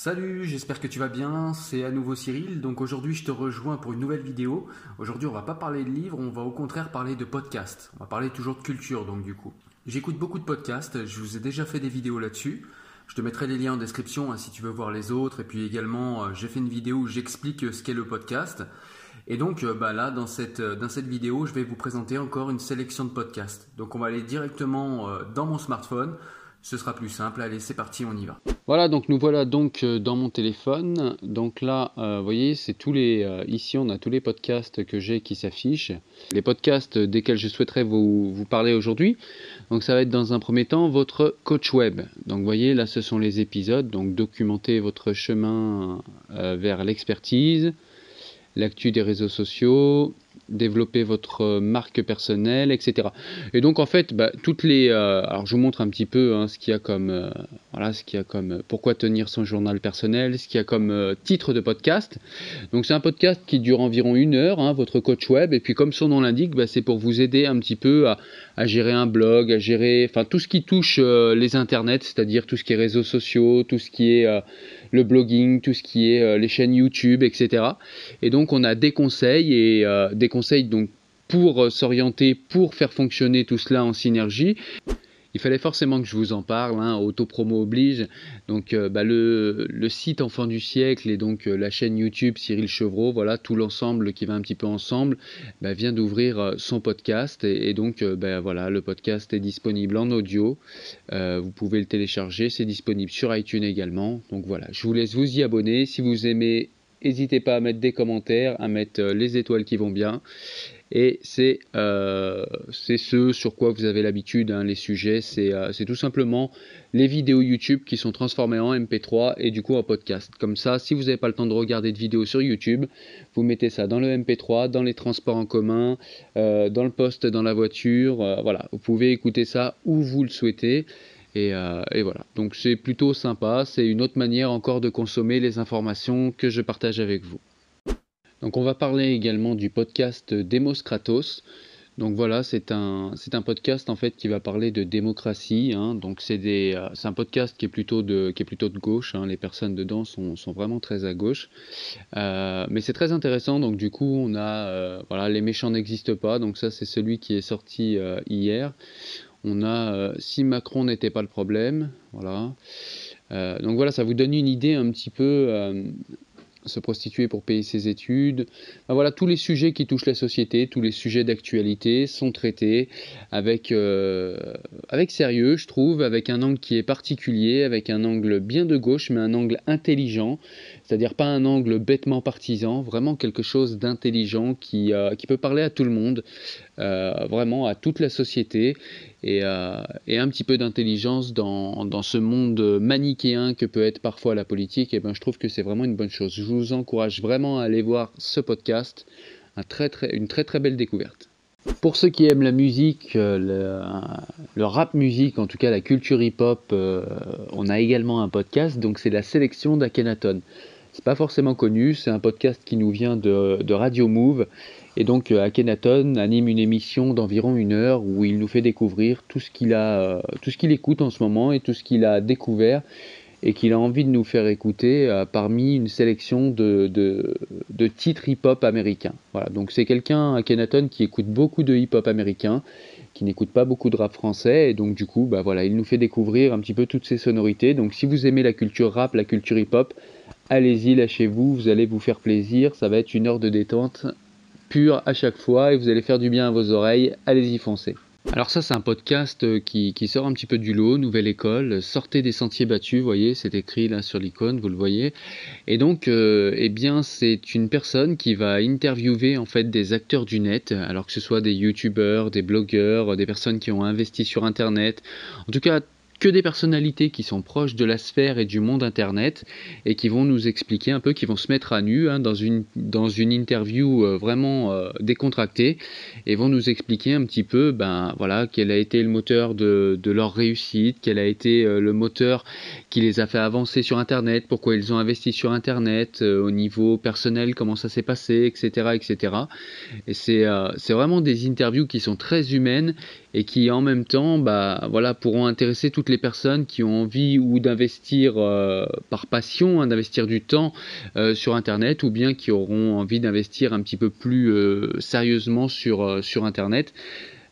Salut, j'espère que tu vas bien, c'est à nouveau Cyril, donc aujourd'hui je te rejoins pour une nouvelle vidéo. Aujourd'hui on va pas parler de livres, on va au contraire parler de podcasts. On va parler toujours de culture donc du coup. J'écoute beaucoup de podcasts, je vous ai déjà fait des vidéos là-dessus. Je te mettrai les liens en description hein, si tu veux voir les autres. Et puis également, euh, j'ai fait une vidéo où j'explique euh, ce qu'est le podcast. Et donc euh, bah là, dans cette, dans cette vidéo, je vais vous présenter encore une sélection de podcasts. Donc on va aller directement dans mon smartphone ce sera plus simple. Allez, c'est parti, on y va. Voilà, donc nous voilà donc euh, dans mon téléphone. Donc là, euh, vous voyez, c'est tous les. Euh, ici, on a tous les podcasts que j'ai qui s'affichent. Les podcasts desquels je souhaiterais vous, vous parler aujourd'hui. Donc ça va être dans un premier temps votre coach web. Donc vous voyez, là, ce sont les épisodes. Donc documenter votre chemin vers l'expertise, l'actu des réseaux sociaux, développer votre marque personnelle, etc. Et donc en fait, bah, toutes les, euh, alors je vous montre un petit peu hein, ce qu'il y a comme, euh, voilà, ce qu'il y a comme, euh, pourquoi tenir son journal personnel, ce qu'il y a comme titre de podcast. Donc c'est un podcast qui dure environ une heure, hein, votre coach web, et puis comme son nom l'indique, bah, c'est pour vous aider un petit peu à, à, gérer un blog, à gérer, enfin tout ce qui touche les internets, c'est-à-dire tout ce qui est réseaux sociaux, tout ce qui est le blogging, tout ce qui est euh, les chaînes YouTube, etc. Et donc on a des conseils et euh, des conseils donc pour euh, s'orienter, pour faire fonctionner tout cela en synergie il fallait forcément que je vous en parle, hein, auto-promo oblige. Donc euh, bah, le, site Enfant du siècle et donc euh, la chaîne YouTube Cyril Chevreau, voilà, tout l'ensemble qui va un petit peu ensemble, bah, vient d'ouvrir euh, son podcast. Et, donc bah, voilà, le podcast est disponible en audio. vous pouvez le télécharger, c'est disponible sur iTunes également. Donc voilà, je vous laisse vous y abonner. Si vous aimez, n'hésitez pas à mettre des commentaires, à mettre les étoiles qui vont bien. Et c'est euh, ce sur quoi vous avez l'habitude, hein, les sujets, euh, c'est tout simplement les vidéos YouTube qui sont transformées en MP3 et du coup en podcast. Comme ça, si vous n'avez pas le temps de regarder de vidéos sur YouTube, vous mettez ça dans le MP3, dans les transports en commun, euh, dans le poste, dans la voiture, voilà, vous pouvez écouter ça où vous le souhaitez. Et, et, voilà, donc c'est plutôt sympa, c'est une autre manière encore de consommer les informations que je partage avec vous. Donc on va parler également du podcast Demos Kratos. Donc voilà, c'est un, podcast en fait qui va parler de démocratie. Hein. Donc c'est, des, euh, un podcast qui est plutôt de, gauche. Hein. Les personnes dedans sont, sont vraiment très à gauche. Euh, mais c'est très intéressant. Donc du coup, on a euh, les méchants n'existent pas. Donc ça, c'est celui qui est sorti hier. On a si Macron n'était pas le problème. Voilà. donc voilà, ça vous donne une idée un petit peu se prostituer pour payer ses études. voilà, tous les sujets qui touchent la société, tous les sujets d'actualité sont traités avec, euh, avec sérieux, je trouve, avec un angle qui est particulier, avec un angle bien de gauche, mais un angle intelligent, c'est-à-dire pas un angle bêtement partisan, vraiment quelque chose d'intelligent qui, euh, peut parler à tout le monde, euh, vraiment à toute la société et, euh, un petit peu d'intelligence dans, ce monde manichéen que peut être parfois la politique, et ben je trouve que c'est vraiment une bonne chose. Je vous encourage vraiment à aller voir ce podcast, une très très belle découverte. Pour ceux qui aiment la musique, le, rap musique, en tout cas la culture hip-hop, on a également un podcast, donc c'est la sélection d'Akenaton. C'est pas forcément connu, c'est un podcast qui nous vient de, Radio Move et donc euh, Akhenaton anime une émission d'environ une heure où il nous fait découvrir tout ce qu'il a, euh, tout ce qu'il écoute en ce moment et tout ce qu'il a découvert et qu'il a envie de nous faire écouter euh, parmi une sélection de, de, titres hip-hop américains. Voilà, donc c'est quelqu'un, Akhenaton, qui écoute beaucoup de hip-hop américain, qui n'écoute pas beaucoup de rap français, et donc du coup, bah voilà, il nous fait découvrir un petit peu toutes ces sonorités. Donc si vous aimez la culture rap, la culture hip-hop, allez-y, lâchez-vous, vous allez vous faire plaisir, ça va être une heure de détente pur à chaque fois et vous allez faire du bien à vos oreilles. Allez-y, foncez. Alors ça c'est un podcast euh, qui, sort un petit peu du lot, nouvelle école, sortez des sentiers battus, vous voyez, c'est écrit là sur l'icône, vous le voyez. Et donc, euh, eh bien, c'est une personne qui va interviewer en fait des acteurs du net, alors que ce soit des youtubeurs, des blogueurs, des personnes qui ont investi sur internet, en tout cas que des personnalités qui sont proches de la sphère et du monde Internet et qui vont nous expliquer un peu, qui vont se mettre à nu hein, dans, une, interview euh, vraiment euh, décontractée et vont nous expliquer un petit peu ben, voilà, quel a été le moteur de, de leur réussite, quel a été euh, le moteur qui les a fait avancer sur Internet, pourquoi ils ont investi sur Internet, au niveau personnel, comment ça s'est passé, etc. etc. Et c'est vraiment des interviews qui sont très humaines et qui en même temps bah, voilà, pourront intéresser toute les personnes qui ont envie ou d'investir par passion, hein, d'investir du temps sur Internet, ou bien qui auront envie d'investir un petit peu plus sérieusement sur, sur Internet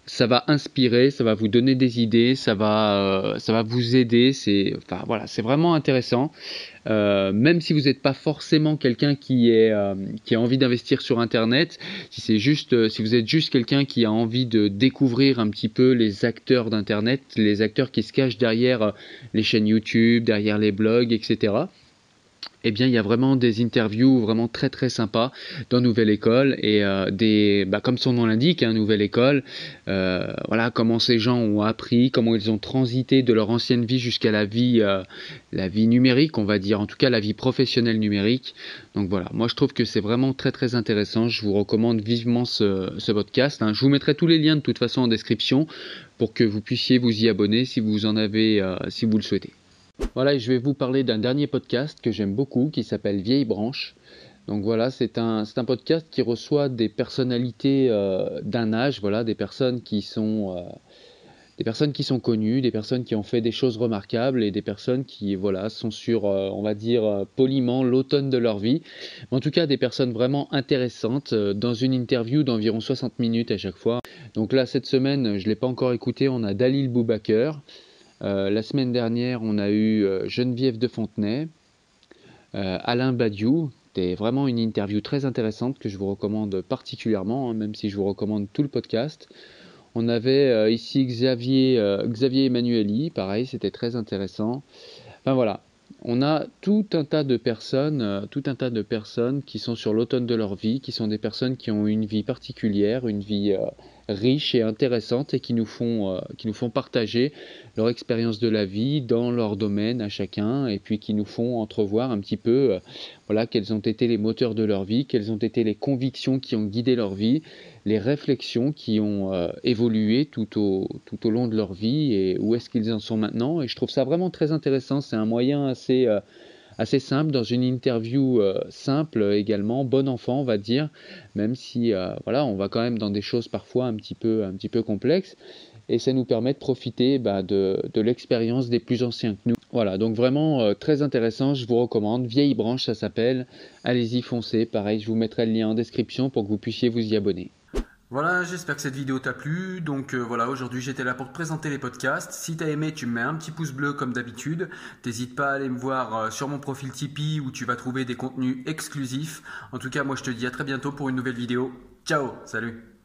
ça va inspirer, ça va vous donner des idées, ça va, euh, ça va vous aider. C'est, enfin voilà, c'est vraiment intéressant. Euh, même si vous n'êtes pas forcément quelqu'un qui est euh, qui a envie d'investir sur Internet, si c'est juste, si vous êtes juste quelqu'un qui a envie de découvrir un petit peu les acteurs d'Internet, les acteurs qui se cachent derrière les chaînes YouTube, derrière les blogs, etc eh bien, il y a vraiment des interviews vraiment très très sympas dans Nouvelle École et euh, des, bah, comme son nom l'indique, hein, Nouvelle École, euh, voilà comment ces gens ont appris, comment ils ont transité de leur ancienne vie jusqu'à la vie, euh, la vie numérique, on va dire, en tout cas la vie professionnelle numérique. Donc voilà, moi je trouve que c'est vraiment très très intéressant. Je vous recommande vivement ce, podcast. Hein. Je vous mettrai tous les liens de toute façon en description pour que vous puissiez vous y abonner si vous en avez, si vous le souhaitez. Voilà, je vais vous parler d'un dernier podcast que j'aime beaucoup qui s'appelle Vieille Branche. Donc voilà, c'est un, un, podcast qui reçoit des personnalités euh, d'un âge, voilà, des personnes qui sont euh, des personnes qui sont connues, des personnes qui ont fait des choses remarquables et des personnes qui voilà sont sur, euh, on va dire poliment l'automne de leur vie. en tout cas, des personnes vraiment intéressantes dans une interview d'environ 60 minutes à chaque fois. Donc là, cette semaine, je l'ai pas encore écouté. On a Dalil Boubaker. Euh, la semaine dernière, on a eu euh, Geneviève de Fontenay, euh, Alain Badiou. C'était vraiment une interview très intéressante que je vous recommande particulièrement, hein, même si je vous recommande tout le podcast. On avait ici Xavier, Xavier Emmanueli, pareil, c'était très intéressant. Enfin voilà, on a tout un tas de personnes, tout un tas de personnes qui sont sur l'automne de leur vie, qui sont des personnes qui ont une vie particulière, une vie riches et intéressantes et qui nous font, euh, qui nous font partager leur expérience de la vie dans leur domaine à chacun et puis qui nous font entrevoir un petit peu euh, voilà, quels ont été les moteurs de leur vie, quelles ont été les convictions qui ont guidé leur vie, les réflexions qui ont euh, évolué tout au, tout au long de leur vie et où est-ce qu'ils en sont maintenant. Et je trouve ça vraiment très intéressant. C'est un moyen assez assez simple, dans une interview euh, simple également, bon enfant on va dire, même si euh, voilà, on va quand même dans des choses parfois un petit peu, un petit peu complexes, et ça nous permet de profiter bah, de, l'expérience des plus anciens que nous. Voilà, donc vraiment euh, très intéressant, je vous recommande, Vieille Branche ça s'appelle, allez-y foncez, pareil, je vous mettrai le lien en description pour que vous puissiez vous y abonner. Voilà, j'espère que cette vidéo t'a plu. Donc euh, voilà, aujourd'hui j'étais là pour te présenter les podcasts. Si t'as aimé, tu me mets un petit pouce bleu comme d'habitude. T'hésites pas à aller me voir euh, sur mon profil Tipeee où tu vas trouver des contenus exclusifs. En tout cas, moi je te dis à très bientôt pour une nouvelle vidéo. Ciao, salut